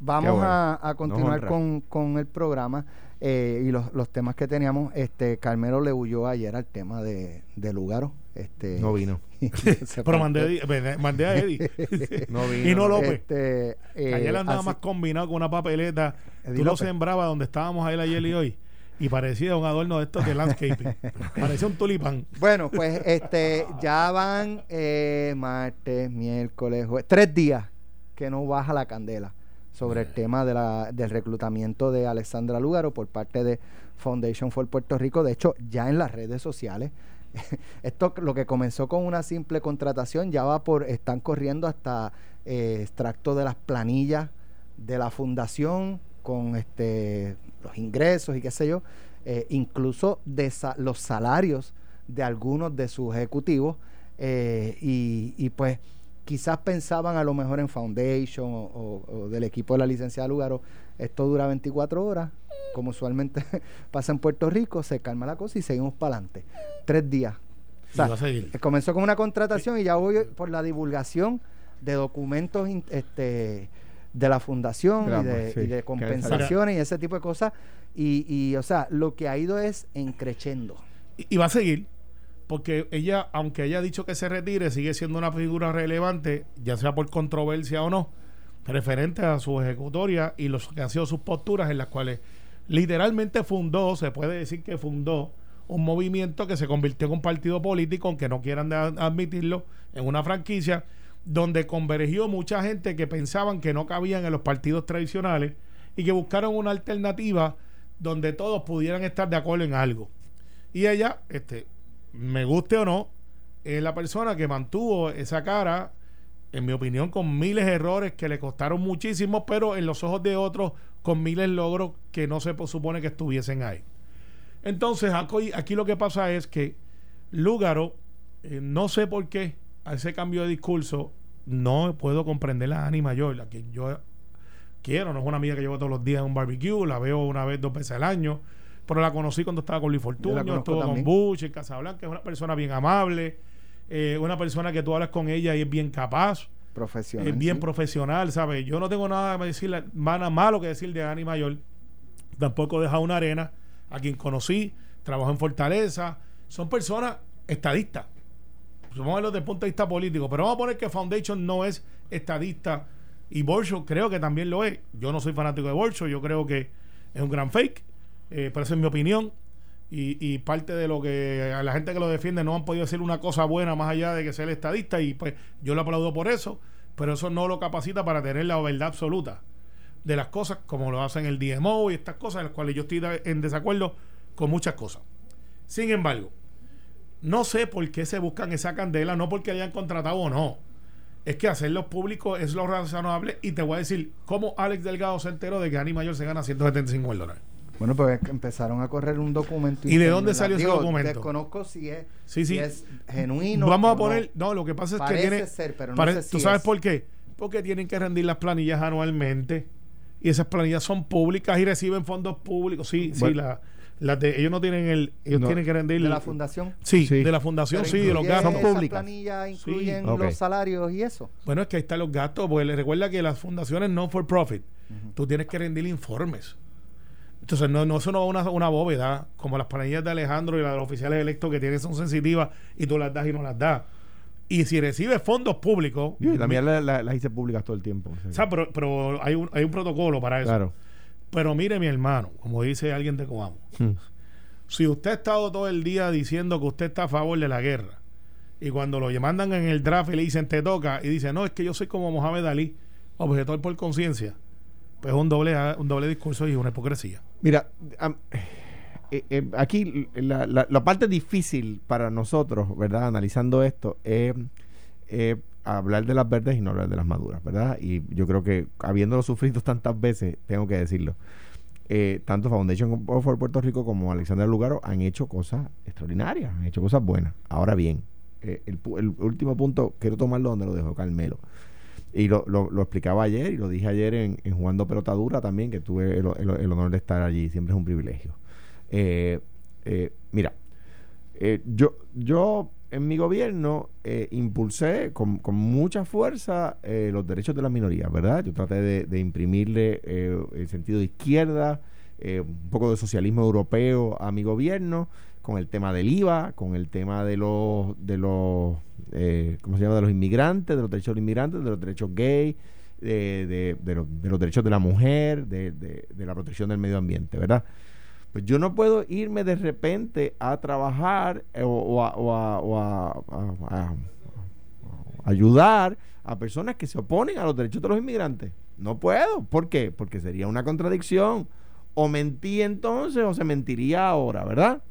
vamos a, continuar con, con, el programa eh, y los, los, temas que teníamos. Este Carmelo le huyó ayer al tema de, de Lugaro. Este, no vino. Pero mandé, mandé, a Eddie. no vino. Y no López. Este, eh, ayer andaba más combinado con una papeleta. Tú lo sembraba donde estábamos ahí ayer y hoy y parecía un adorno de estos de landscaping. parecía un tulipán. Bueno, pues este ya van eh, martes, miércoles, jueves, tres días que no baja la candela sobre el tema de la, del reclutamiento de Alexandra Lugaro por parte de Foundation for Puerto Rico. De hecho, ya en las redes sociales, esto lo que comenzó con una simple contratación ya va por, están corriendo hasta eh, extractos de las planillas de la fundación con este los ingresos y qué sé yo, eh, incluso los salarios de algunos de sus ejecutivos eh, y, y pues quizás pensaban a lo mejor en Foundation o, del equipo de la licenciada Lugaro, esto dura 24 horas, como usualmente pasa en Puerto Rico, se calma la cosa y seguimos para adelante. Tres días. comenzó con una contratación y ya voy por la divulgación de documentos este, de la fundación y, de, compensaciones y ese tipo de cosas. Y, y, o sea, lo que ha ido es encrechendo. y va a seguir porque ella, aunque haya dicho que se retire, sigue siendo una figura relevante, ya sea por controversia o no, referente a su ejecutoria y los que han sido sus posturas en las cuales literalmente fundó, se puede decir que fundó un movimiento que se convirtió en un partido político, aunque no quieran admitirlo, en una franquicia donde convergió mucha gente que pensaban que no cabían en los partidos tradicionales y que buscaron una alternativa donde todos pudieran estar de acuerdo en algo. Y ella, este, me guste o no, es la persona que mantuvo esa cara, en mi opinión, con miles de errores que le costaron muchísimo, pero en los ojos de otros con miles de logros que no se supone que estuviesen ahí. Entonces, aquí, lo que pasa es que Lúgaro, eh, no sé por qué, a ese cambio de discurso, no puedo comprender a Annie Mayor, la que yo quiero, no es una amiga que llevo todos los días en un barbecue, la veo una vez, dos veces al año pero la conocí cuando estaba con Luis Fortunio, estuvo con Bush en Casablanca, es una persona bien amable, eh, una persona que tú hablas con ella y es bien capaz. Profesional. Es bien profesional, ¿sabes? Yo no tengo nada que decirle, nada malo que decir de Ani Mayor. Tampoco deja una arena a quien conocí, trabajó en Fortaleza. Son personas estadistas. Vamos a verlo desde el punto de vista político, pero vamos a poner que Foundation no es estadista y Bolsho creo que también lo es. Yo no soy fanático de Bolsho, yo creo que es un gran fake eh, pero esa es mi opinión. Y, parte de lo que a la gente que lo defiende no han podido decir una cosa buena más allá de que sea el estadista y pues yo lo aplaudo por eso, pero eso no lo capacita para tener la verdad absoluta de las cosas como lo hacen el DMO y estas cosas en las cuales yo estoy en desacuerdo con muchas cosas. Sin embargo, no sé por qué se buscan esa candela, no porque hayan contratado o no. Es que hacerlo público es lo razonable y te voy a decir cómo Alex Delgado se enteró de que Ani Mayor se gana 175 dólares. Bueno, pues empezaron a correr un documento. ¿Y de dónde salió ese documento? Desconozco si es, Si es genuino. Vamos a poner. No, lo que pasa es que tiene. Ser, pero no sé si ¿Tú sabes por qué? Porque tienen que rendir las planillas anualmente. Y esas planillas son públicas y reciben fondos públicos. Sí, sí, la, de, ellos no tienen el. Ellos tienen que rendir. ¿De la fundación? Sí, de la fundación, sí, de los gastos públicos. planillas incluyen los salarios y eso? Bueno, es que ahí están los gastos. Porque les recuerda que las fundaciones no for profit. Tú tienes que rendir informes. Entonces, no, no eso no es una, una bóveda, como las planillas de Alejandro y las de los oficiales electos que tienen son sensitivas y tú las das y no las das. Y si recibes fondos públicos. Y también las hice públicas todo el tiempo. O sea, pero, pero hay, un, hay un protocolo para eso. Claro. Pero mire, mi hermano, como dice alguien de Coamo, hmm. si usted ha estado todo el día diciendo que usted está a favor de la guerra, y cuando lo mandan en el draft y le dicen te toca, y dice, no, es que yo soy como Mohamed Ali, objetor por conciencia pues un doble, un doble discurso y una hipocresía. Mira, eh, eh, aquí la, parte difícil para nosotros, ¿verdad? Analizando esto, es hablar de las verdes y no hablar de las maduras, ¿verdad? Y yo creo que habiéndolo sufrido tantas veces, tengo que decirlo. Eh, tanto Foundation for Puerto Rico como Alexander Lugaro han hecho cosas extraordinarias, han hecho cosas buenas. Ahora bien, el, el último punto quiero tomarlo donde lo dejó Carmelo Y lo, lo, explicaba ayer y lo dije ayer en, en Jugando Pelota Dura también, que tuve el, honor de estar allí. Siempre es un privilegio. Eh, eh, mira, eh, yo, yo en mi gobierno eh, impulsé con, con mucha fuerza eh, los derechos de las minorías, ¿verdad? Yo traté de, de imprimirle eh, el sentido de izquierda, un poco de socialismo europeo a mi gobierno, con el tema del IVA, con el tema de los, de los eh, ¿cómo se llama? De los inmigrantes, de los derechos de los inmigrantes, de los derechos gay, de, los, de los derechos de la mujer, de, la protección del medio ambiente, ¿verdad? Pues yo no puedo irme de repente a trabajar eh, o, a, o a ayudar a personas que se oponen a los derechos de los inmigrantes. No puedo. ¿Por qué? Porque sería una contradicción. O mentí entonces o se mentiría ahora, ¿verdad?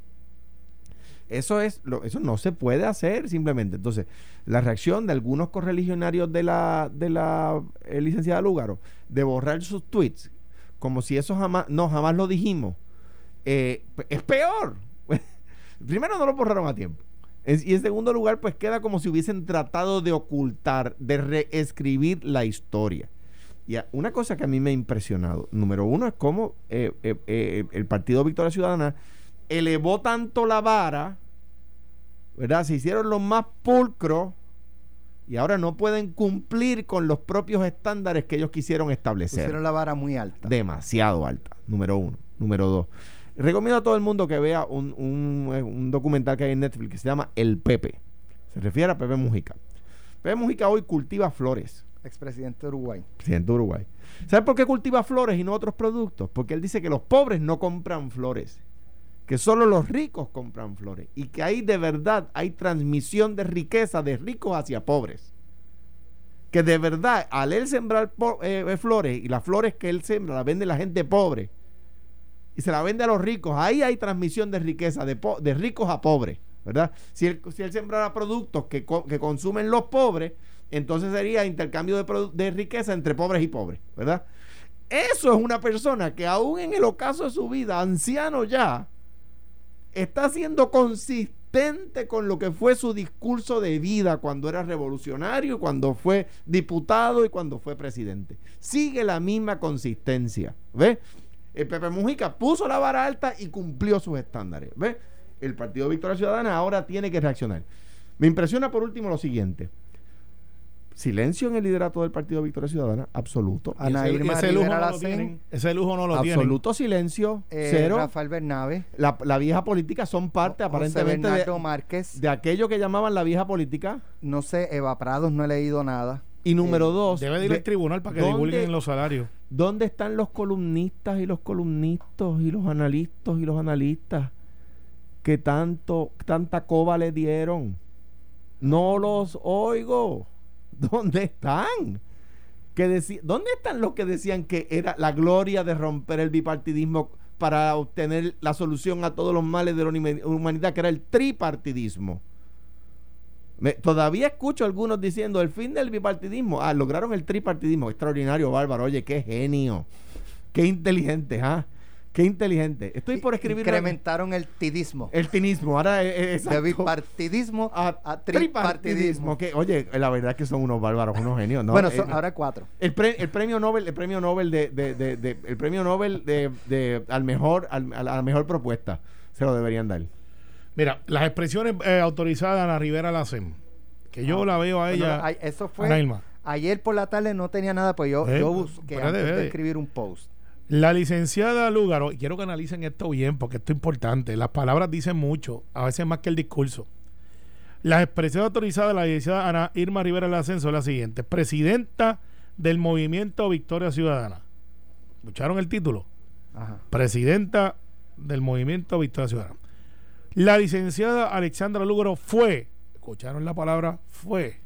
Eso es, eso no se puede hacer simplemente. Entonces, la reacción de algunos correligionarios de la, de la eh, licenciada Lúgaro de borrar sus tweets, como si eso jamás, no, jamás lo dijimos, eh, es peor. Primero no lo borraron a tiempo. Y en segundo lugar, pues queda como si hubiesen tratado de ocultar, de reescribir la historia. Y una cosa que a mí me ha impresionado, número uno, es cómo eh, el Partido Victoria Ciudadana elevó tanto la vara, ¿verdad? Se hicieron los más pulcros y ahora no pueden cumplir con los propios estándares que ellos quisieron establecer Pusieron la vara muy alta. demasiado alta, número uno. Número dos, recomiendo a todo el mundo que vea un, un, eh, un documental que hay en Netflix que se llama El Pepe. Se refiere a Pepe Mujica. Pepe Mujica hoy cultiva flores, Expresidente de Uruguay. presidente de Uruguay. ¿Sabe por qué cultiva flores y no otros productos? Porque él dice que los pobres no compran flores, que solo los ricos compran flores y que ahí de verdad hay transmisión de riqueza de ricos hacia pobres. Que de verdad, al él sembrar eh, eh, flores y las flores que él sembra las vende la gente pobre y se la vende a los ricos, ahí hay transmisión de riqueza de, de ricos a pobres, ¿verdad? Si él, si él sembrara productos que, que consumen los pobres, entonces sería intercambio de, de riqueza entre pobres y pobres, ¿verdad? Eso es una persona que aún en el ocaso de su vida, anciano ya, está siendo consistente con lo que fue su discurso de vida cuando era revolucionario, cuando fue diputado y cuando fue presidente. Sigue la misma consistencia, ¿ves? El Pepe Mujica puso la vara alta y cumplió sus estándares, ¿ves? El Partido Victoria Ciudadana ahora tiene que reaccionar. Me impresiona por último lo siguiente. Silencio en el liderato del Partido Victoria Ciudadana, absoluto. Ana ese, Irma ese lujo no lo tienen. Ese lujo no lo tienen. Absoluto silencio, eh, cero. Rafael Bernabe. La, la vieja política son parte José aparentemente Bernardo de, Márquez. de aquello que llamaban la vieja política. No sé, Eva Prados, no he leído nada. Y número dos, Debe de ir al tribunal para que ¿dónde- divulguen los salarios. ¿dónde están los columnistas y los columnistas y los analistas y los analistas que tanto, tanta coba le dieron? No los oigo. ¿Dónde están? ¿Dónde están los que decían que era la gloria de romper el bipartidismo para obtener la solución a todos los males de la humanidad, que era el tripartidismo? Todavía escucho algunos diciendo el fin del bipartidismo. Ah, lograron el tripartidismo. Extraordinario, bárbaro. Oye, qué genio. Qué inteligente, ¿ah? Qué inteligente. Estoy por escribir Incrementaron el tidismo. el tinismo. Ahora es, es- de bipartidismo a, a, tripartidismo. tripartidismo. Que, oye, la verdad es que son unos bárbaros, unos genios. ¿no? bueno, Eh, son- ahora cuatro. el, pre- el premio Nobel, el premio Nobel de, de- de- de- el premio Nobel de, de- al mejor, al- a la mejor propuesta, se lo deberían dar. Mira, las expresiones eh, autorizadas a la Rivera Lacen, que yo la veo a ella. eso fue. Ayer por la tarde no tenía nada, pues yo, Eh, yo busqué espérate, antes de escribir un post. La licenciada Lúgaro, y quiero que analicen esto bien porque esto es importante. Las palabras dicen mucho, a veces más que el discurso. Las expresiones autorizadas de la licenciada Ana Irma Rivera Lacen son las siguientes: Presidenta del Movimiento Victoria Ciudadana. ¿Escucharon el título? Ajá. Presidenta del Movimiento Victoria Ciudadana. La licenciada Alexandra Lúgaro fue, escucharon la palabra fue,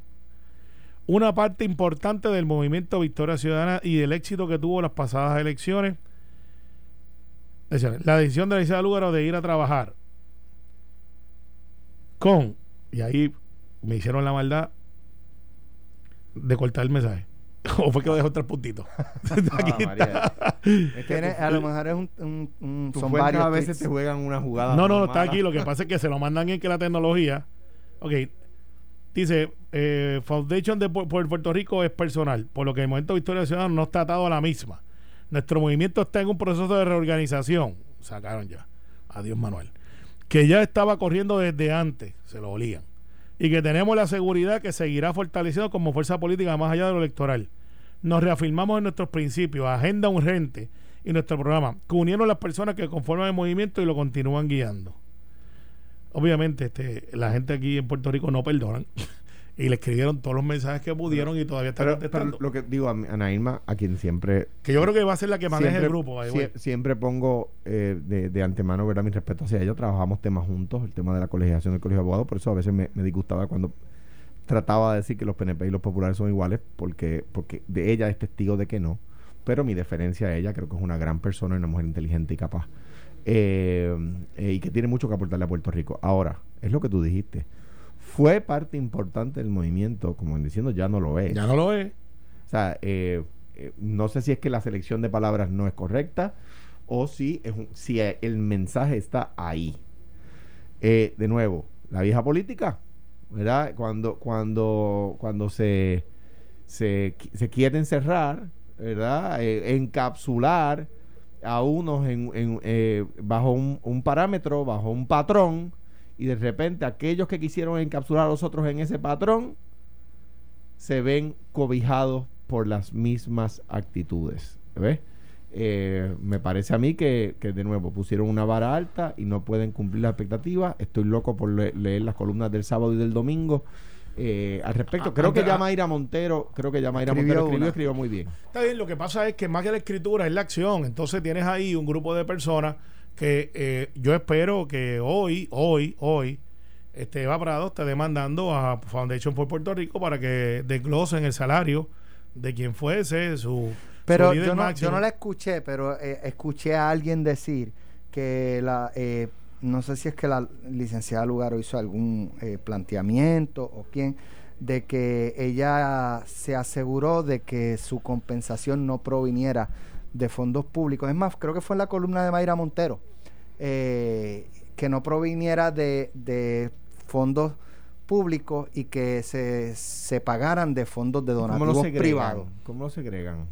una parte importante del movimiento Victoria Ciudadana y del éxito que tuvo las pasadas elecciones. La decisión de la licenciada Lúgaro de ir a trabajar con, y ahí me hicieron la maldad de cortar el mensaje. o fue que lo dejó tres puntitos. Aquí está. Tiene- a lo mejor es un, un- un- son varios a veces te juegan una jugada. No, no, muy está aquí. Lo que pasa es que se lo mandan en que la tecnología. Ok. Dice, eh, Foundation de Pu- por Puerto Rico es personal, por lo que el Movimiento Victoria Ciudadana no está atado a la misma. Nuestro movimiento está en un proceso de reorganización. Sacaron ya. Adiós, Manuel. Que ya estaba corriendo desde antes, se lo olían. Y que tenemos la seguridad que seguirá fortaleciendo como fuerza política más allá de lo electoral. Nos reafirmamos en nuestros principios, agenda urgente y nuestro programa, que unieron las personas que conforman el movimiento y lo continúan guiando. Obviamente, este, la gente aquí en Puerto Rico no perdonan. y le escribieron todos los mensajes que pudieron y todavía están Pero, pero contestando. lo que digo a Irma, a quien siempre que yo creo que va a ser la que maneje siempre, el grupo. sie- siempre pongo eh, de, de antemano ¿verdad? mi respeto hacia ella. Trabajamos temas juntos, el tema de la colegiación del colegio de abogados. Por eso a veces me, me disgustaba cuando trataba de decir que los PNP y los populares son iguales, porque, porque de ella es testigo de que no. Pero mi deferencia a ella, creo que es una gran persona, una mujer inteligente y capaz. Eh, eh, y que tiene mucho que aportarle a Puerto Rico. Ahora, es lo que tú dijiste. Fue parte importante del movimiento, como diciendo, ya no lo es. Ya no lo es. O sea, eh, eh, no sé si es que la selección de palabras no es correcta o si, es un- si eh, el mensaje está ahí. Eh, de nuevo, la vieja política, ¿verdad? Cuando, cuando, cuando se, se, se quiere encerrar, ¿verdad? Encapsular a unos en, en, eh, bajo un, un parámetro, bajo un patrón, y de repente aquellos que quisieron encapsular a los otros en ese patrón, se ven cobijados por las mismas actitudes. ¿Ves? Eh, me parece a mí que, que, de nuevo pusieron una vara alta y no pueden cumplir las expectativas. Estoy loco por le- leer las columnas del sábado y del domingo eh, al respecto. Ah, creo que ya Mayra Montero, creo que ya Mayra Escribió Montero escribió muy bien. Está bien, lo que pasa es que más que la escritura es la acción. Entonces tienes ahí un grupo de personas que eh, yo espero que hoy, hoy, hoy, este Eva Prado esté demandando a Foundation for Puerto Rico para que desglosen el salario de quien fuese su. Pero su líder yo no, máximo. yo no la escuché, pero eh, escuché a alguien decir que la, eh, no sé si es que la licenciada Lugaro hizo algún eh, planteamiento o quién, de que ella se aseguró de que su compensación no proviniera de fondos públicos. Es más, creo que fue en la columna de Mayra Montero, eh, que no proviniera de, de fondos públicos y que se, se pagaran de fondos de ¿Cómo donativos segregan? privados. ¿Cómo lo segregan?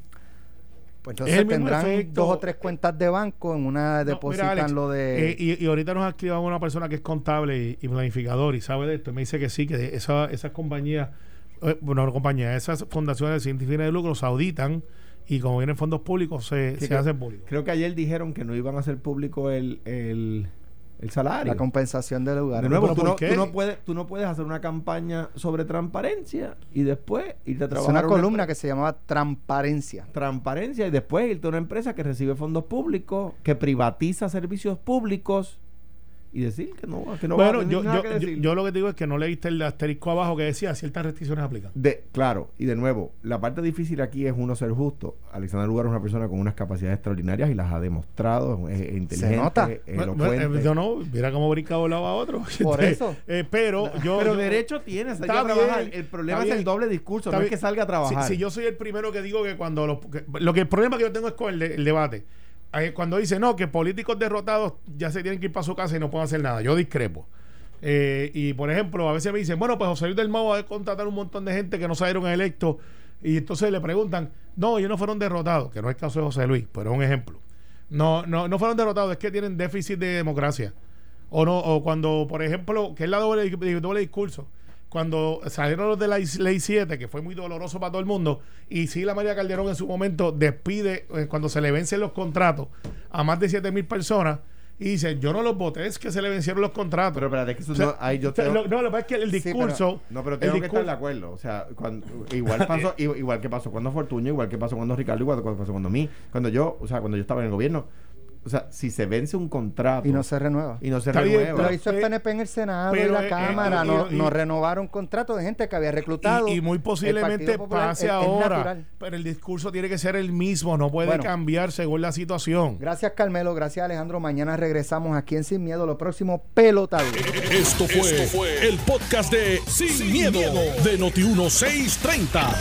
Pues Es entonces tendrán efecto. dos o tres cuentas de banco, en una No, depositan mira, Alex, lo de... eh, y, y ahorita nos ha escrito una persona que es contable y, y planificador y sabe de esto. Y me dice que sí, que esa- esas compañías, eh, bueno, no compañías, esas fundaciones sin fines de lucro se auditan y como vienen fondos públicos se, Sí, se hacen públicos. Creo que ayer dijeron que no iban a hacer público el, el, el salario. la compensación del lugar. De nuevo, ¿Pero tú no, qué? tú, no puedes, tú no puedes hacer una campaña sobre transparencia y después irte a es trabajar. una a columna que se llamaba Transparencia. Transparencia y después irte a una empresa que recibe fondos públicos, que privatiza servicios públicos y decir que no, que no va a bueno, yo, nada yo, que yo, decir. yo lo que digo es que no leíste el asterisco abajo que decía ciertas restricciones aplican. De, claro, y de nuevo, la parte difícil aquí es uno ser justo. Alexander Lugar es una persona con unas capacidades extraordinarias y las ha demostrado, es, es inteligente, nota. es Bueno, elocuente. bueno, eh, yo no, mira cómo brinca de un lado a otro. Por Este, eso. eh, pero yo. Pero yo- derecho tienes, hay que trabajar. bien, el problema es el doble discurso, no es bien. que salga a trabajar. Si, si yo soy el primero que digo que cuando los. que- lo que el problema que yo tengo es con el, de- el debate. Cuando dice no, que políticos derrotados ya se tienen que ir para su casa y no pueden hacer nada. Yo discrepo. Eh, y por ejemplo, a veces me dicen, bueno, pues José Luis del Mau va a contratar un montón de gente que no salieron electos. Y entonces le preguntan, no, ellos no fueron derrotados, que no es el caso de José Luis, pero es un ejemplo. No, no, no fueron derrotados, es que tienen déficit de democracia. O no, o cuando, por ejemplo, que es la doble, doble discurso, cuando salieron los de la ley 7, que fue muy doloroso para todo el mundo, y sí la María Calderón en su momento despide, eh, cuando se le vencen los contratos a más de 7 mil personas, y dice, yo no los voté, es que se le vencieron los contratos. Pero espérate, que eso O sea, no, ahí yo tengo- lo, no, lo que pasa es que el Sí, pero- discurso... No, pero tengo que estar discurso- de acuerdo. O sea, cuando, igual pasó, i- igual que pasó cuando Fortuño, igual que pasó cuando Ricardo, igual que pasó cuando mí. Cuando yo, o sea, cuando yo estaba en el gobierno. O sea, si se vence un contrato Y no se renueva. y no se Está bien, renueva. Lo hizo el eh, PNP en el Senado pero, y la eh, Cámara. eh, no, y- no renovaron contratos de gente que había reclutado. Y, y muy posiblemente Popular pase es- ahora. pero el discurso tiene que ser el mismo, no puede Bueno. cambiar según la situación. Gracias, Carmelo. Gracias, Alejandro. Mañana regresamos aquí en Sin Miedo. Lo próximo, pelotado. Esto fue, el podcast de Sin, miedo, de Noti1630.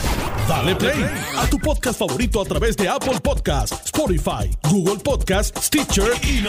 Dale play a tu podcast favorito a través de Apple Podcasts, Spotify, Google Podcasts, Stitcher y.